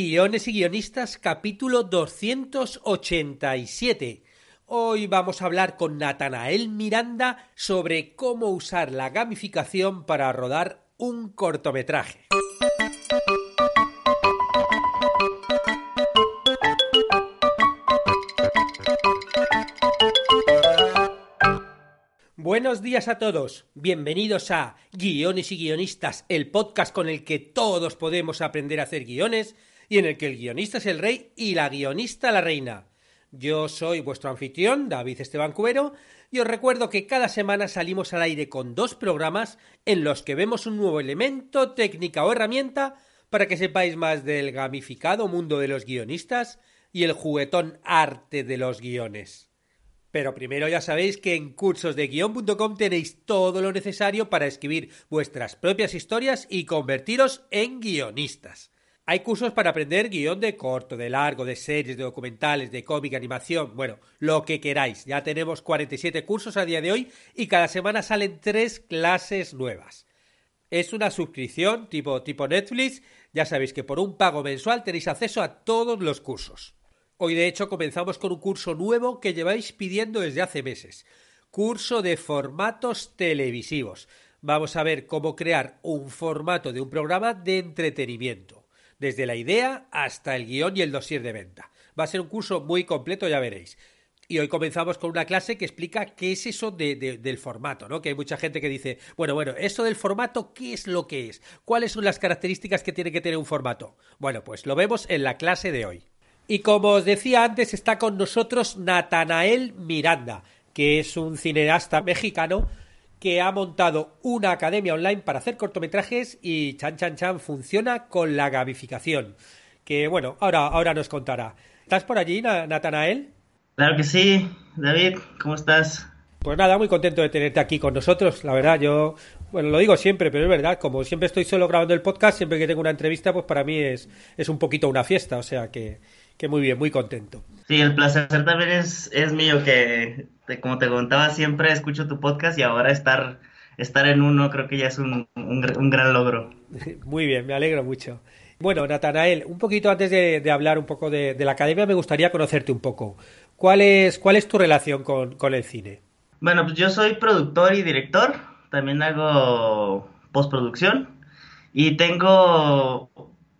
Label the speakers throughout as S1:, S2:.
S1: Guiones y Guionistas capítulo 287. Hoy vamos a hablar con Natanael Miranda sobre cómo usar la gamificación para rodar un cortometraje. Buenos días a todos, bienvenidos a Guiones y Guionistas, el podcast con el que todos podemos aprender a hacer guiones y en el que el guionista es el rey y la guionista la reina. Yo soy vuestro anfitrión, David Esteban Cubero, y os recuerdo que cada semana salimos al aire con dos programas en los que vemos un nuevo elemento, técnica o herramienta para que sepáis más del gamificado mundo de los guionistas y el juguetón arte de los guiones. Pero primero ya sabéis que en cursosdeguion.com tenéis todo lo necesario para escribir vuestras propias historias y convertiros en guionistas. Hay cursos para aprender guion de corto, de largo, de series, de documentales, de cómic, animación, bueno, lo que queráis. Ya tenemos 47 cursos a día de hoy y cada semana salen tres clases nuevas. Es una suscripción tipo, tipo Netflix, ya sabéis que por un pago mensual tenéis acceso a todos los cursos. Hoy de hecho comenzamos con un curso nuevo que lleváis pidiendo desde hace meses. Curso de formatos televisivos. Vamos a ver cómo crear un formato de un programa de entretenimiento, desde la idea hasta el guion y el dossier de venta. Va a ser un curso muy completo, ya veréis. Y hoy comenzamos con una clase que explica qué es eso del formato, ¿no? Que hay mucha gente que dice, bueno, bueno, eso del formato, ¿qué es lo que es? ¿Cuáles son las características que tiene que tener un formato? Bueno, pues lo vemos en la clase de hoy. Y como os decía antes, está con nosotros Natanael Miranda, que es un cineasta mexicano que ha montado una academia online para hacer cortometrajes y Chan Chan Chan funciona con la gamificación. Que bueno, ahora, ahora nos contará. ¿Estás por allí, Natanael?
S2: Claro que sí, David, ¿cómo estás?
S1: Pues nada, muy contento de tenerte aquí con nosotros. La verdad, yo, bueno, lo digo siempre, pero es verdad, como siempre estoy solo grabando el podcast, siempre que tengo una entrevista, pues para mí es, es un poquito una fiesta, o sea que, que muy bien, muy contento.
S2: Sí, el placer también es, es mío, que como te contaba, siempre escucho tu podcast y ahora estar, estar en uno creo que ya es un, un, gran logro.
S1: Muy bien, me alegro mucho. Bueno, Natanael, un poquito antes de, hablar un poco de, la academia, me gustaría conocerte un poco. ¿Cuál es, cuál es tu relación con, con el cine?
S2: Bueno, pues yo soy productor y director, también hago postproducción y tengo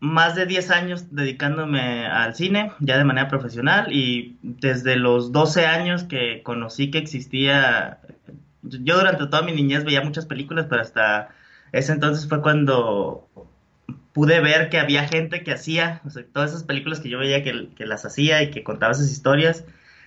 S2: más de 10 años dedicándome al cine, ya de manera profesional, y desde los 12 años que conocí que existía, yo durante toda mi niñez veía muchas películas, pero hasta ese entonces fue cuando pude ver que había gente que hacía, todas esas películas que yo veía que, que, las hacía y que contaba esas historias,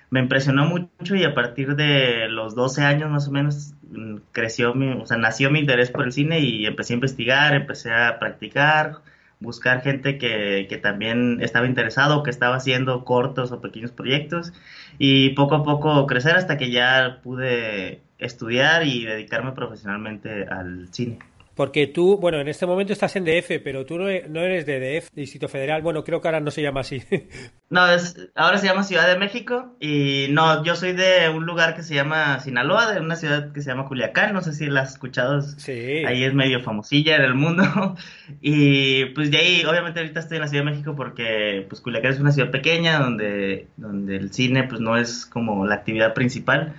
S2: me impresionó mucho y a partir de los 12 años más o menos mm, creció mi, o sea, nació mi interés por el cine y empecé a investigar, empecé a practicar, buscar gente que, que también estaba interesado, que estaba haciendo cortos o pequeños proyectos y poco a poco crecer hasta que ya pude estudiar y dedicarme profesionalmente al cine.
S1: Porque tú, bueno, en este momento estás en DF, pero tú no, e, eres de DF, Distrito Federal. Bueno, creo que ahora no se llama así.
S2: No, es, ahora se llama Ciudad de México. Y no, yo soy de un lugar que se llama Sinaloa, de una ciudad que se llama Culiacán. No sé si la has escuchado. Sí. Ahí es medio famosilla en el mundo. Y pues de ahí, obviamente, ahorita estoy en la Ciudad de México porque pues Culiacán es una ciudad pequeña donde, donde el cine pues no es como la actividad principal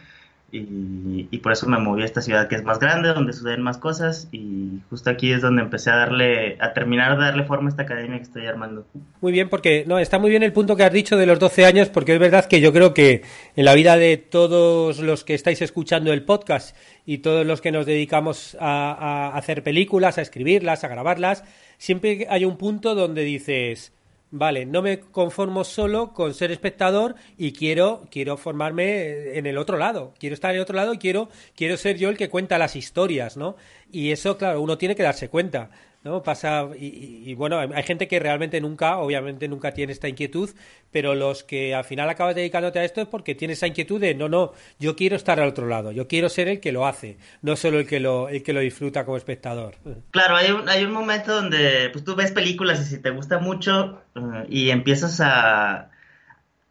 S2: y, por eso me moví a esta ciudad que es más grande, donde suceden más cosas y justo aquí es donde empecé a darle, a terminar de darle forma a esta academia que estoy armando.
S1: Muy bien, porque no, está muy bien el punto que has dicho de los 12 años, porque es verdad que yo creo que en la vida de todos los que estáis escuchando el podcast y todos los que nos dedicamos a hacer películas, a escribirlas, a grabarlas, siempre hay un punto donde dices, vale, no me conformo solo con ser espectador y quiero, quiero formarme en el otro lado, quiero estar en el otro lado y quiero, quiero ser yo el que cuenta las historias, ¿no? Y eso, claro, uno tiene que darse cuenta. ¿No? Pasa, y, bueno, hay gente que realmente nunca, obviamente nunca tiene esta inquietud, pero los que al final acabas dedicándote a esto es porque tienes esa inquietud de, no, no, yo quiero estar al otro lado, yo quiero ser el que lo hace, no solo el que lo, el que lo disfruta como espectador.
S2: Claro, hay un, hay un momento donde pues, tú ves películas y si te gusta mucho eh, y empiezas a,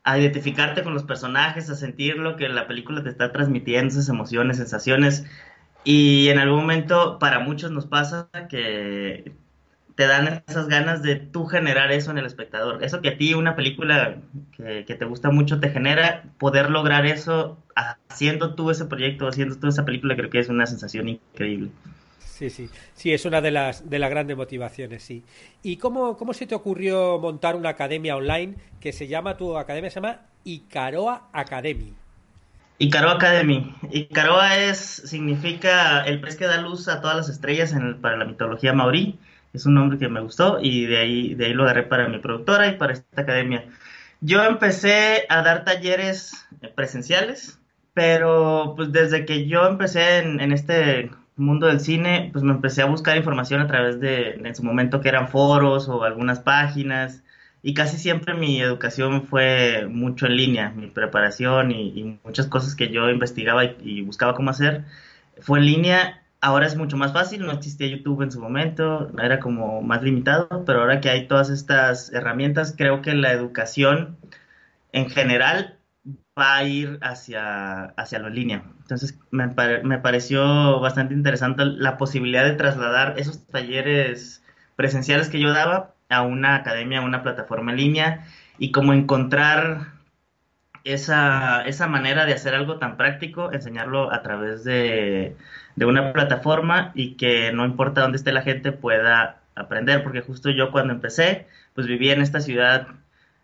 S2: a identificarte con los personajes, a sentir lo que la película te está transmitiendo, esas emociones, sensaciones, y en algún momento, para muchos nos pasa que te dan esas ganas de tú generar eso en el espectador. Eso que a ti una película que, te gusta mucho te genera, poder lograr eso haciendo tú ese proyecto, haciendo tú esa película, creo que es una sensación increíble.
S1: Sí, sí, sí, es una de las, de las grandes motivaciones, sí. ¿Y cómo, cómo se te ocurrió montar una academia online que se llama, tu academia se llama Icaroa Academy?
S2: Icaroa Academy. Icaroa es, significa el pez que da luz a todas las estrellas en para la mitología maorí es un nombre que me gustó y de ahí, de ahí lo agarré para mi productora y para esta academia. Yo empecé a dar talleres presenciales, pero pues desde que yo empecé en, este mundo del cine, pues me empecé a buscar información a través de, en su momento que eran foros o algunas páginas, y casi siempre mi educación fue mucho en línea, mi preparación y, muchas cosas que yo investigaba y, buscaba cómo hacer fue en línea ahora es mucho más fácil, no existía YouTube en su momento, era como más limitado, pero ahora que hay todas estas herramientas, creo que la educación en general va a ir hacia, hacia lo en línea. Entonces me, me pareció bastante interesante la posibilidad de trasladar esos talleres presenciales que yo daba a una academia, a una plataforma en línea y como encontrar esa, esa manera de hacer algo tan práctico, enseñarlo a través de, de una plataforma y que no importa dónde esté la gente pueda aprender, porque justo yo cuando empecé, pues vivía en esta ciudad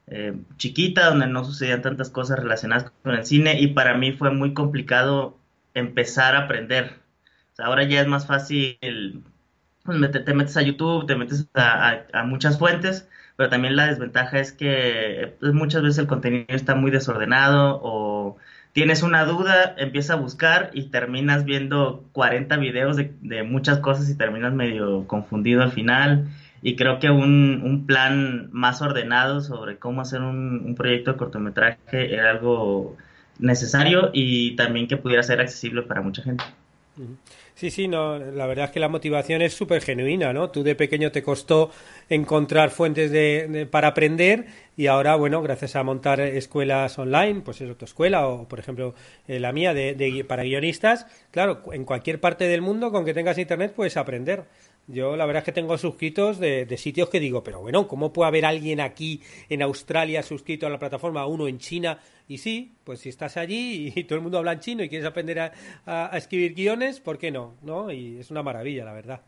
S2: eh, chiquita donde no sucedían tantas cosas relacionadas con el cine y para mí fue muy complicado empezar a aprender. ahora ya es más fácil, pues te metes a YouTube, te metes a, muchas fuentes, pero también la desventaja es que pues, muchas veces el contenido está muy desordenado o tienes una duda, empieza a buscar y terminas viendo 40 videos de, muchas cosas y terminas medio confundido al final. Y creo que un, plan más ordenado sobre cómo hacer un proyecto de cortometraje era algo necesario y también que pudiera ser accesible para mucha gente.
S1: Sí, sí, no, la verdad es que la motivación es súper genuina, ¿no? Tú de pequeño te costó encontrar fuentes de, para aprender y ahora, bueno, gracias a montar escuelas online, pues es tu escuela o, por ejemplo, eh, la mía de, para guionistas, claro, en cualquier parte del mundo con que tengas internet puedes aprender. Yo la verdad es que tengo suscritos de, sitios que digo, pero bueno, ¿cómo puede haber alguien aquí en Australia suscrito a la plataforma, uno en China? Y sí, pues si estás allí y, todo el mundo habla en chino y quieres aprender a, escribir guiones, ¿por qué no? ¿no? Y es una maravilla, la verdad.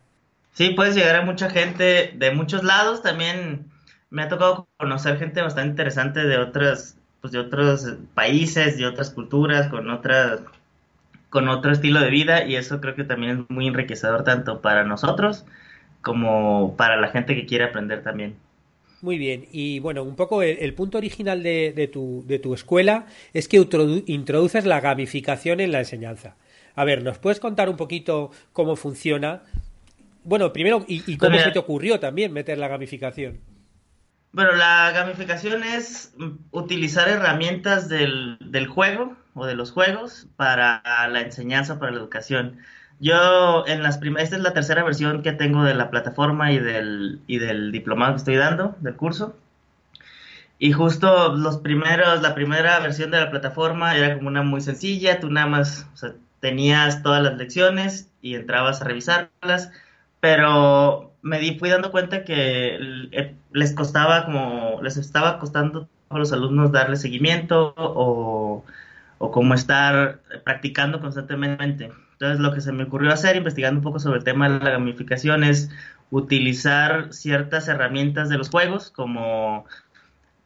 S2: Sí, puedes llegar a mucha gente de muchos lados. También me ha tocado conocer gente bastante interesante de otras, pues de otros países, de otras culturas, con otras con otro estilo de vida y eso creo que también es muy enriquecedor tanto para nosotros como para la gente que quiere aprender también.
S1: Muy bien, y bueno, un poco el, punto original de, de, tu, de tu escuela es que introduces la gamificación en la enseñanza. A ver, ¿nos puedes contar un poquito cómo funciona? Bueno, primero, ¿y, y cómo pues se te ocurrió también meter la gamificación?
S2: Bueno, la gamificación es utilizar herramientas del, del juego o de los juegos para la enseñanza, para la educación. Yo en las primeras, esta es la tercera versión que tengo de la plataforma y del, y del diplomado que estoy dando, del curso. Y justo los primeros, la primera versión de la plataforma era como una muy sencilla, tú nada más o sea, tenías todas las lecciones y entrabas a revisarlas, pero me di, fui dando cuenta que eh, les costaba como, les estaba costando a los alumnos darle seguimiento o o como estar practicando constantemente. Entonces lo que se me ocurrió hacer, investigando un poco sobre el tema de la gamificación, es utilizar ciertas herramientas de los juegos, como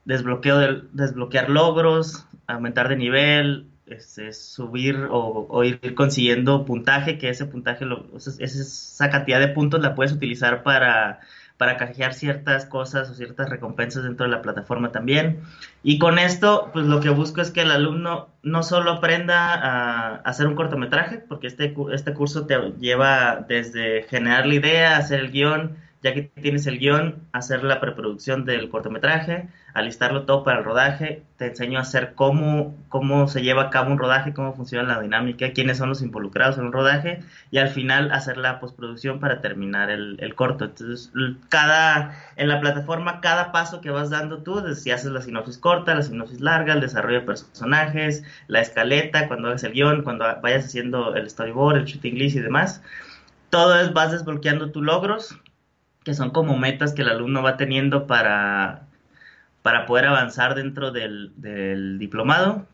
S2: desbloqueo de, desbloquear logros, aumentar de nivel, este, subir o, ir consiguiendo puntaje, que ese puntaje, lo, esa cantidad de puntos la puedes utilizar para para canjear ciertas cosas o ciertas recompensas dentro de la plataforma también. Y con esto, pues lo que busco es que el alumno no solo aprenda a, hacer un cortometraje, porque este, este curso te lleva desde generar la idea, hacer el guion, ya que tienes el guion, hacer la preproducción del cortometraje, alistarlo todo para el rodaje, te enseño a hacer cómo, cómo se lleva a cabo un rodaje, cómo funciona la dinámica, quiénes son los involucrados en el rodaje y al final hacer la postproducción para terminar el, el corto. Entonces, cada, en la plataforma, cada paso que vas dando tú, si haces la sinopsis corta, la sinopsis larga, el desarrollo de personajes, la escaleta, cuando hagas el guion, cuando vayas haciendo el storyboard, el shooting list y demás, todo es, vas desbloqueando tus logros que son como metas que el alumno va teniendo para, para poder avanzar dentro del, diplomado.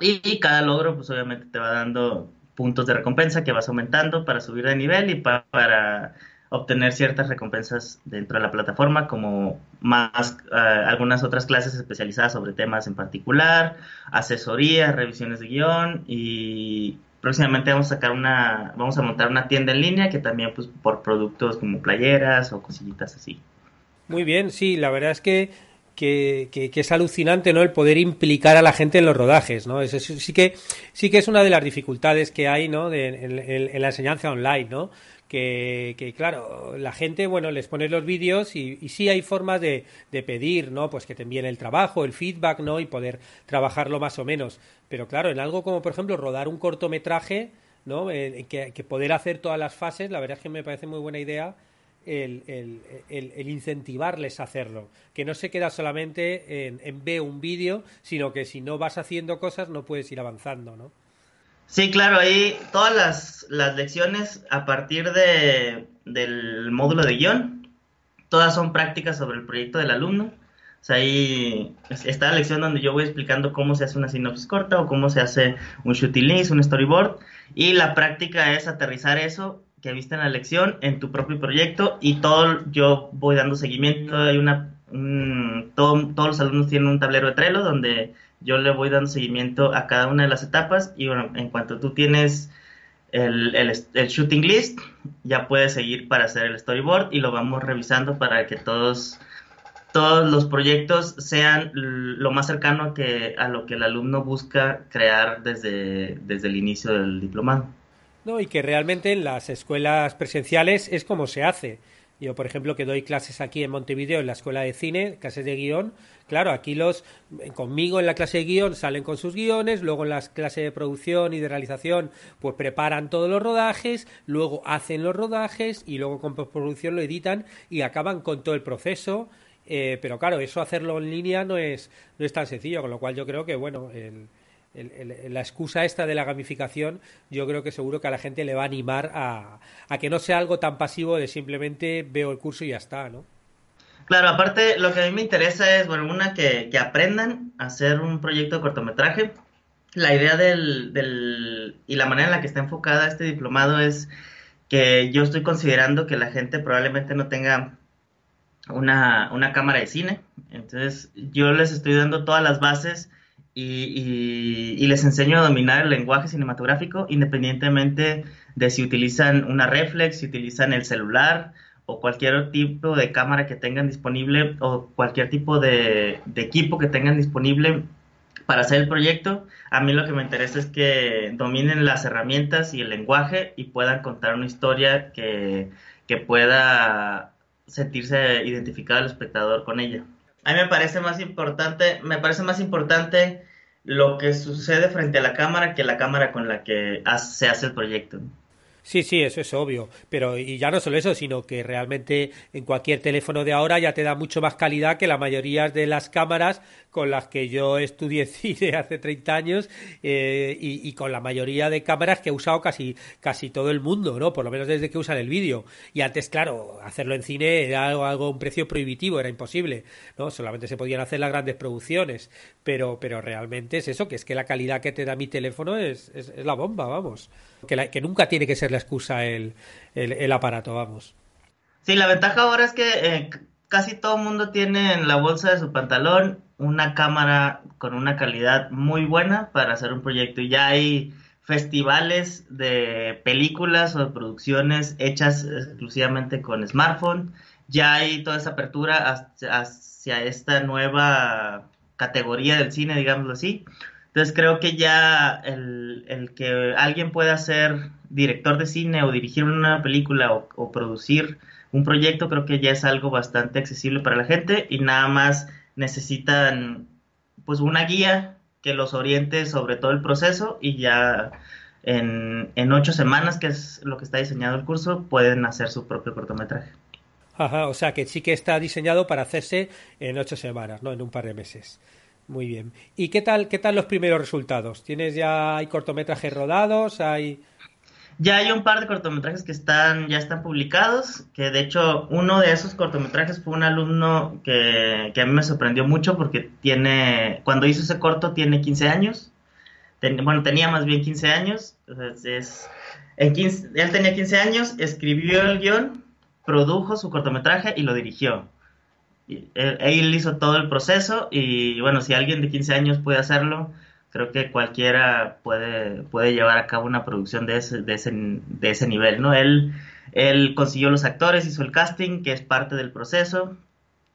S2: Y, cada logro, pues obviamente te va dando puntos de recompensa que vas aumentando para subir de nivel y para obtener ciertas recompensas dentro de la plataforma, como más eh, algunas otras clases especializadas sobre temas en particular, asesorías, revisiones de guion y próximamente vamos a sacar una, vamos a montar una tienda en línea que también pues por productos como playeras o cosillitas así.
S1: Muy bien, sí, la verdad es que que, que, es alucinante no el poder implicar a la gente en los rodajes no eso sí que sí que es una de las dificultades que hay no en, la enseñanza online no que, que, claro, la gente, bueno, les pones los vídeos y, y sí hay formas de, de, pedir, ¿no? Pues que te envíen el trabajo, el feedback, ¿no? Y poder trabajarlo más o menos. Pero claro, en algo como, por ejemplo, rodar un cortometraje, ¿no? Eh, que, que, poder hacer todas las fases, la verdad es que me parece muy buena idea el, el, el, incentivarles a hacerlo. Que no se queda solamente en, en ver un vídeo, sino que si no vas haciendo cosas no puedes ir avanzando, ¿no?
S2: Sí, claro, ahí todas las, las lecciones a partir de, del módulo de guion, todas son prácticas sobre el proyecto del alumno. O sea, ahí está la lección donde yo voy explicando cómo se hace una sinopsis corta o cómo se hace un shooting list, un storyboard. Y la práctica es aterrizar eso que viste en la lección en tu propio proyecto y todo yo voy dando seguimiento. Hay una, todos los alumnos tienen un tablero de Trello donde yo le voy dando seguimiento a cada una de las etapas y bueno, en cuanto tú tienes el, el, shooting list, ya puedes seguir para hacer el storyboard y lo vamos revisando para que todos, todos los proyectos sean lo más cercano que, a lo que el alumno busca crear desde, desde el inicio del diplomado.
S1: No, y que realmente en las escuelas presenciales es como se hace. Yo, por ejemplo, que doy clases aquí en Montevideo en la escuela de cine, clases de guion, Claro, aquí los conmigo en la clase de guion salen con sus guiones, luego en las clases de producción y de realización pues preparan todos los rodajes, luego hacen los rodajes y luego con postproducción lo editan y acaban con todo el proceso. Eh, pero claro, eso hacerlo en línea no es, no es tan sencillo, con lo cual yo creo que, bueno, la excusa esta de la gamificación, yo creo que seguro que a la gente le va a animar a, a que no sea algo tan pasivo de simplemente veo el curso y ya está, ¿no?
S2: Claro, aparte lo que a mí me interesa es, bueno, una, que, que aprendan a hacer un proyecto de cortometraje. La idea del, del, y la manera en la que está enfocada este diplomado es que yo estoy considerando que la gente probablemente no tenga una, una cámara de cine. Entonces yo les estoy dando todas las bases y, y, y, les enseño a dominar el lenguaje cinematográfico independientemente de si utilizan una reflex, si utilizan el celular o cualquier tipo de cámara que tengan disponible o cualquier tipo de, equipo que tengan disponible para hacer el proyecto. A mí lo que me interesa es que dominen las herramientas y el lenguaje y puedan contar una historia que, que pueda sentirse identificado el espectador con ella. A mí me parece más importante, me parece más importante lo que sucede frente a la cámara que la cámara con la que se hace el proyecto.
S1: Sí, sí, eso es obvio. Pero, y ya no solo eso, sino que realmente en cualquier teléfono de ahora ya te da mucho más calidad que la mayoría de las cámaras con las que yo estudié cine hace 30 años eh, y, con la mayoría de cámaras que ha usado casi, casi todo el mundo, ¿no? Por lo menos desde que usan el vídeo. Y antes, claro, hacerlo en cine era algo, un precio prohibitivo, era imposible, ¿no? Solamente se podían hacer las grandes producciones. Pero, pero realmente es eso, que es que la calidad que te da mi teléfono es, es, es la bomba, vamos que, que nunca tiene que ser la excusa el, el, aparato, vamos.
S2: Sí, la ventaja ahora es que eh, casi todo el mundo tiene en la bolsa de su pantalón una cámara con una calidad muy buena para hacer un proyecto. Ya hay festivales de películas o de producciones hechas exclusivamente con smartphone. Ya hay toda esa apertura hacia esta nueva categoría del cine, digámoslo así. Entonces creo que ya el, el, que alguien pueda ser director de cine o dirigir una película o, producir un proyecto creo que ya es algo bastante accesible para la gente y nada más necesitan pues una guía que los oriente sobre todo el proceso y ya en, en ocho semanas, que es lo que está diseñado el curso, pueden hacer su propio cortometraje.
S1: Ajá, o sea que sí que está diseñado para hacerse en ocho semanas, no en un par de meses. Muy bien. ¿Y qué tal, qué tal los primeros resultados? ¿Tienes ya, hay cortometrajes rodados? ¿Hay...?
S2: Ya hay un par de cortometrajes que están, ya están publicados, que de hecho uno de esos cortometrajes fue un alumno que, que a mí me sorprendió mucho porque tiene, cuando hizo ese corto tiene 15 años, bueno, tenía más bien 15 años, es, en 15, él tenía 15 años, escribió el guion, produjo su cortometraje y lo dirigió. él, él hizo todo el proceso y bueno, si alguien de 15 años puede hacerlo, creo que cualquiera puede, puede llevar a cabo una producción de ese, de ese, de ese nivel, ¿no? Él, él consiguió los actores, hizo el casting, que es parte del proceso,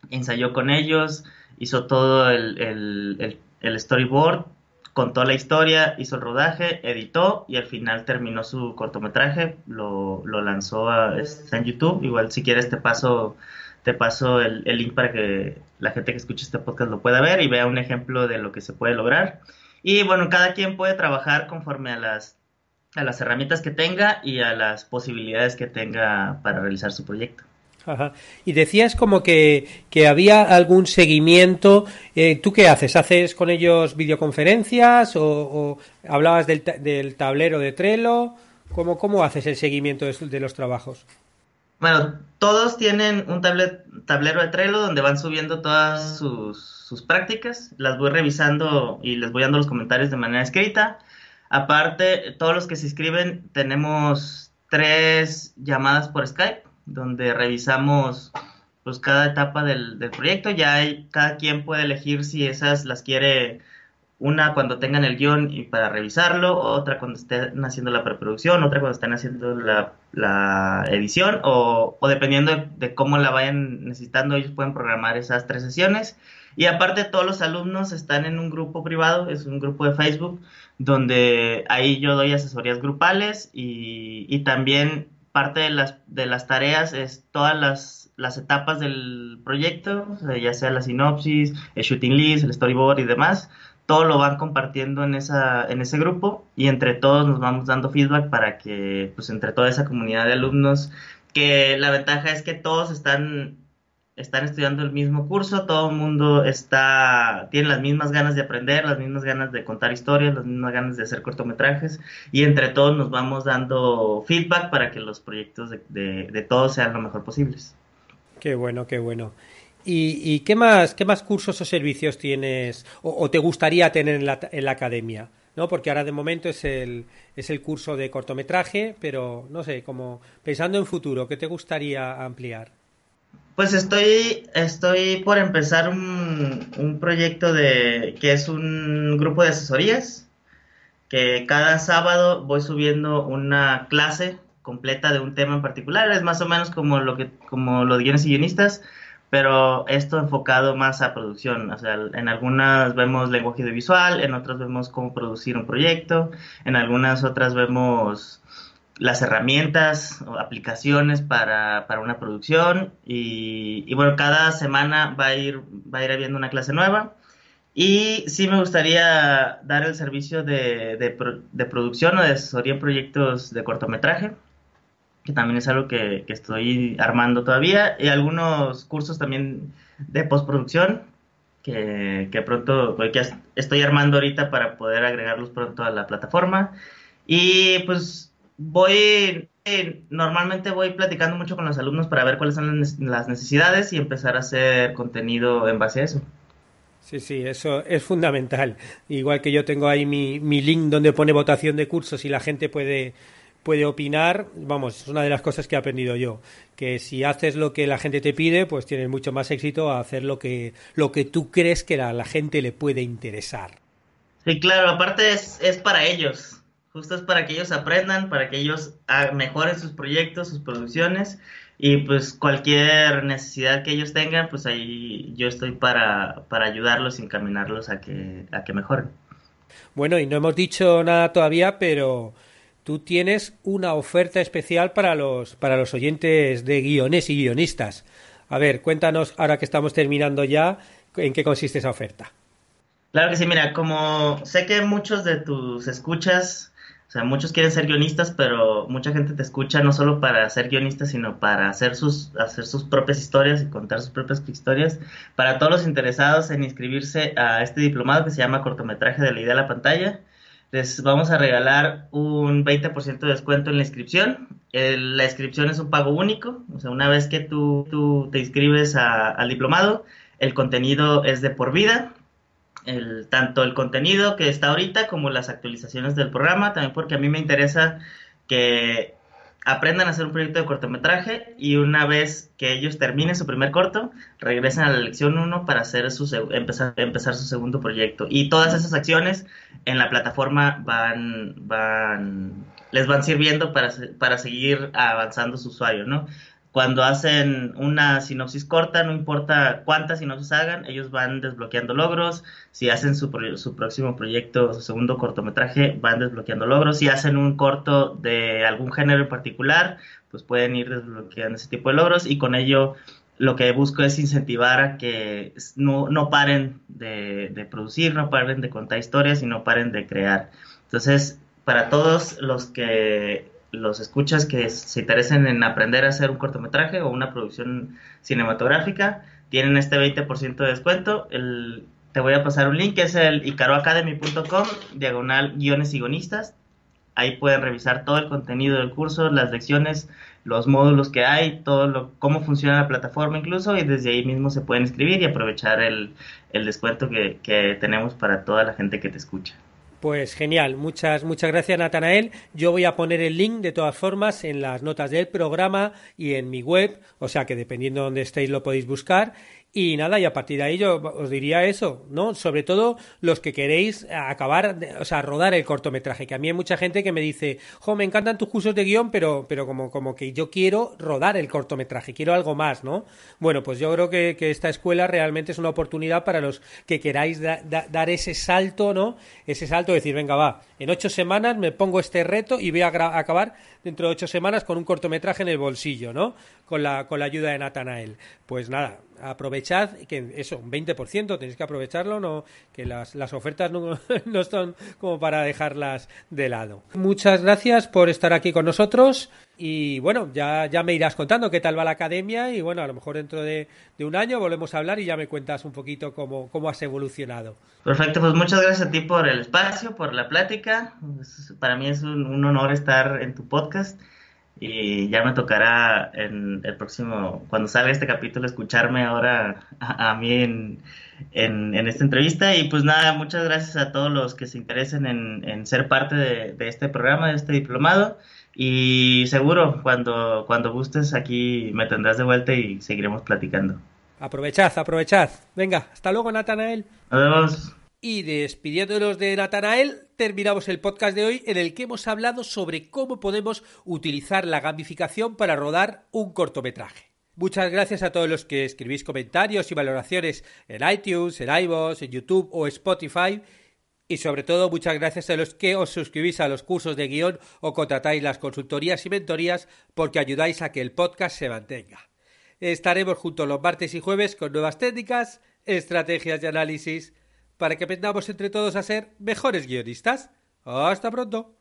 S2: ensayó con ellos, hizo todo el, el, el, storyboard, contó la historia, hizo el rodaje, editó y al final terminó su cortometraje, lo, lo lanzó a, en YouTube, igual si quieres te paso te paso el, el, link para que la gente que escuche este podcast lo pueda ver y vea un ejemplo de lo que se puede lograr. Y bueno, cada quien puede trabajar conforme a las, a las herramientas que tenga y a las posibilidades que tenga para realizar su proyecto.
S1: Ajá. Y decías como que, que había algún seguimiento. Eh, ¿Tú qué haces? ¿Haces con ellos videoconferencias o, o hablabas del, del, tablero de Trello? ¿Cómo, ¿Cómo haces el seguimiento de, de los trabajos?
S2: Bueno, todos tienen un tablet, tablero de Trello donde van subiendo todas sus, sus prácticas, las voy revisando y les voy dando los comentarios de manera escrita. Aparte, todos los que se inscriben tenemos tres llamadas por Skype, donde revisamos pues cada etapa del, del proyecto. Ya hay, cada quien puede elegir si esas las quiere una cuando tengan el guion y para revisarlo, otra cuando estén haciendo la preproducción, otra cuando estén haciendo la, edición, o, dependiendo de, cómo la vayan necesitando, ellos pueden programar esas tres sesiones. Y aparte todos los alumnos están en un grupo privado, es un grupo de Facebook, donde ahí yo doy asesorías grupales y, y también parte de las, de las tareas es todas las, las etapas del proyecto, ya sea la sinopsis, el shooting list, el storyboard y demás, todo lo van compartiendo en, esa, en ese grupo y entre todos nos vamos dando feedback para que, pues entre toda esa comunidad de alumnos, que la ventaja es que todos están están estudiando el mismo curso, todo el mundo está, tiene las mismas ganas de aprender, las mismas ganas de contar historias, las mismas ganas de hacer cortometrajes y entre todos nos vamos dando feedback para que los proyectos de, de, de todos sean lo mejor posibles.
S1: Qué bueno, qué bueno. ¿Y, qué, más, qué más cursos o servicios tienes o, o te gustaría tener en la, en la academia? ¿no? Porque ahora de momento es el, es el curso de cortometraje, pero no sé, como pensando en futuro, ¿qué te gustaría ampliar?
S2: Pues estoy, estoy por empezar un, un, proyecto de que es un grupo de asesorías, que cada sábado voy subiendo una clase completa de un tema en particular, es más o menos como lo que, como los guiones y guionistas, pero esto enfocado más a producción, o sea, en algunas vemos lenguaje audiovisual, en otras vemos cómo producir un proyecto, en algunas otras vemos las herramientas o aplicaciones para, para una producción y, y, bueno, cada semana va a ir, va a ir habiendo una clase nueva. Y sí me gustaría dar el servicio de, de, de producción o de asesoría en proyectos de cortometraje, que también es algo que, que estoy armando todavía, y algunos cursos también de postproducción, que, que pronto, que estoy armando ahorita para poder agregarlos pronto a la plataforma. Y pues voy, eh, normalmente voy platicando mucho con los alumnos para ver cuáles son las necesidades y empezar a hacer contenido en base a eso.
S1: Sí, sí, eso es fundamental. Igual que yo tengo ahí mi, mi link donde pone votación de cursos y la gente puede, puede opinar, vamos, es una de las cosas que he aprendido yo, que si haces lo que la gente te pide, pues tienes mucho más éxito a hacer lo que, lo que tú crees que a la gente le puede interesar.
S2: Sí, claro, aparte es, es para ellos justo es para que ellos aprendan, para que ellos mejoren sus proyectos, sus producciones y pues cualquier necesidad que ellos tengan, pues ahí yo estoy para, para ayudarlos y encaminarlos a que, a que mejoren.
S1: Bueno, y no hemos dicho nada todavía, pero tú tienes una oferta especial para los, para los oyentes de guiones y guionistas. A ver, cuéntanos, ahora que estamos terminando ya, en qué consiste esa oferta.
S2: Claro que sí, mira, como sé que muchos de tus escuchas o sea, muchos quieren ser guionistas, pero mucha gente te escucha no solo para ser guionista, sino para hacer sus, hacer sus propias historias y contar sus propias historias. Para todos los interesados en inscribirse a este diplomado que se llama Cortometraje de la idea a la pantalla, les vamos a regalar un 20% de descuento en la inscripción. la inscripción es un pago único, o sea, una vez que tú, tú te inscribes al diplomado, el contenido es de por vida. Tanto el contenido que está ahorita como las actualizaciones del programa, también porque a mí me interesa que aprendan a hacer un proyecto de cortometraje y una vez que ellos terminen su primer corto, regresen a la lección 1 para hacer su, empezar, empezar su segundo proyecto. Y todas esas acciones en la plataforma van, van, les van sirviendo para, para seguir avanzando su usuario, ¿no? Cuando hacen una sinopsis corta, no importa cuántas sinopsis hagan, ellos van desbloqueando logros. Si hacen su, su próximo proyecto, su segundo cortometraje, van desbloqueando logros. Si hacen un corto de algún género en particular, pues pueden ir desbloqueando ese tipo de logros y con ello lo que busco es incentivar a que no, no paren de, de, producir, no paren de contar historias y no paren de crear. Entonces, para todos los que los escuchas que se interesen en aprender a hacer un cortometraje o una producción cinematográfica, tienen este 20% de descuento. El, te voy a pasar un link que es el icaroacademy.com, diagonal guiones y guionistas. Ahí pueden revisar todo el contenido del curso, las lecciones, los módulos que hay, todo lo, cómo funciona la plataforma incluso, y desde ahí mismo se pueden inscribir y aprovechar el, el descuento que, que tenemos para toda la gente que te escucha.
S1: Pues genial, muchas, muchas gracias Natanael. Yo voy a poner el link de todas formas en las notas del programa y en mi web, o sea que dependiendo de donde estéis lo podéis buscar. Y nada, y a partir de ahí yo os diría eso, ¿no? Sobre todo los que queréis acabar, o sea, rodar el cortometraje, que a mí hay mucha gente que me dice, jo, me encantan tus cursos de guion, pero, pero como, como que yo quiero rodar el cortometraje, quiero algo más, ¿no? Bueno, pues yo creo que, que esta escuela realmente es una oportunidad para los que queráis dar ese salto, ¿no? Ese salto de decir, venga, va, en ocho semanas me pongo este reto y voy a acabar dentro de ocho semanas con un cortometraje en el bolsillo, ¿no? Con la, con la ayuda de Natanael. Pues nada, aprovechad, que eso, un 20%, tenéis que aprovecharlo, no, que las, las ofertas no, no son como para dejarlas de lado. Muchas gracias por estar aquí con nosotros y bueno, ya, ya me irás contando qué tal va la academia y bueno, a lo mejor dentro de, de un año volvemos a hablar y ya me cuentas un poquito cómo, cómo has evolucionado.
S2: Perfecto, pues muchas gracias a ti por el espacio, por la plática. Para mí es un honor estar en tu podcast y ya me tocará en el próximo, cuando salga este capítulo, escucharme ahora a, mí en, en, esta entrevista. Y pues nada, muchas gracias a todos los que se interesen en, en ser parte de, de, este programa, de este diplomado. Y seguro, cuando, cuando gustes, aquí me tendrás de vuelta y seguiremos platicando.
S1: Aprovechad, aprovechad. Venga, hasta luego, Natanael.
S2: Nos vemos.
S1: Y despidiéndonos de Natanael, terminamos el podcast de hoy en el que hemos hablado sobre cómo podemos utilizar la gamificación para rodar un cortometraje. Muchas gracias a todos los que escribís comentarios y valoraciones en iTunes, en iVoox, en YouTube o Spotify. Y sobre todo, muchas gracias a los que os suscribís a los cursos de guion o contratáis las consultorías y mentorías porque ayudáis a que el podcast se mantenga. Estaremos juntos los martes y jueves con nuevas técnicas, estrategias y análisis para que aprendamos entre todos a ser mejores guionistas. Hasta pronto.